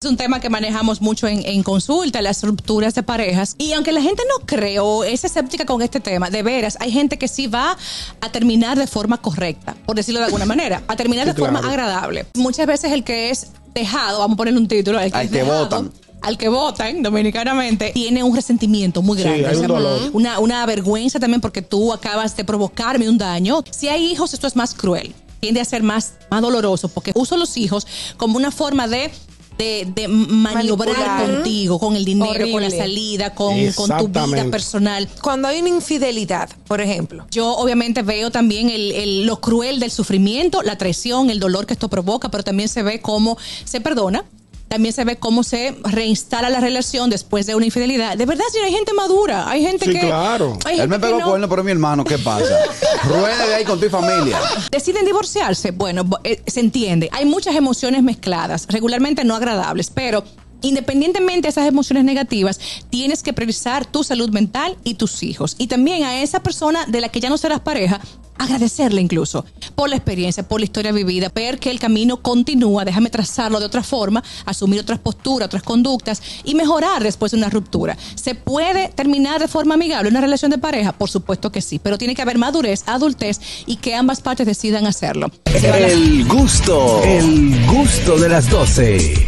Es un tema que manejamos mucho en, en, consulta, las rupturas de parejas. Y aunque la gente no cree o es escéptica con este tema, de veras, hay gente que sí va a terminar de forma correcta, por decirlo de alguna manera, a terminar Sí, de forma agradable. Muchas veces el que es dejado, vamos a ponerle un título, el que Al es que dejado, votan. Al que votan dominicanamente, tiene un resentimiento muy Sí, grande. hay un. Una, una vergüenza también porque tú acabas de provocarme un daño. Si hay hijos, esto es más cruel. Tiende a ser más, más doloroso porque uso los hijos como una forma de. De, de maniobrar Manipular. contigo con el dinero, con la salida, con, con tu vida personal. Cuando hay una infidelidad, por ejemplo. Yo obviamente veo también el, el- lo cruel del sufrimiento, la traición, el dolor que esto provoca, pero también se ve cómo se perdona. También se ve cómo se reinstala la relación después de una infidelidad. De verdad, si hay gente madura, hay gente Sí, que. claro. hay Él me pegó no. cuerno, pero mi hermano, ¿qué pasa? Ruede de ahí con tu familia. Deciden divorciarse. Bueno, eh, se entiende. Hay muchas emociones mezcladas, regularmente no agradables, pero independientemente de esas emociones negativas, tienes que priorizar tu salud mental y tus hijos. Y también a esa persona de la que ya no serás pareja, agradecerle incluso por la experiencia, por la historia vivida, ver que el camino continúa, déjame trazarlo de otra forma, asumir otras posturas, otras conductas y mejorar después de una ruptura. ¿Se puede terminar de forma amigable una relación de pareja? Por supuesto que sí, pero tiene que haber madurez, adultez y que ambas partes decidan hacerlo. El gusto, el gusto de las 12.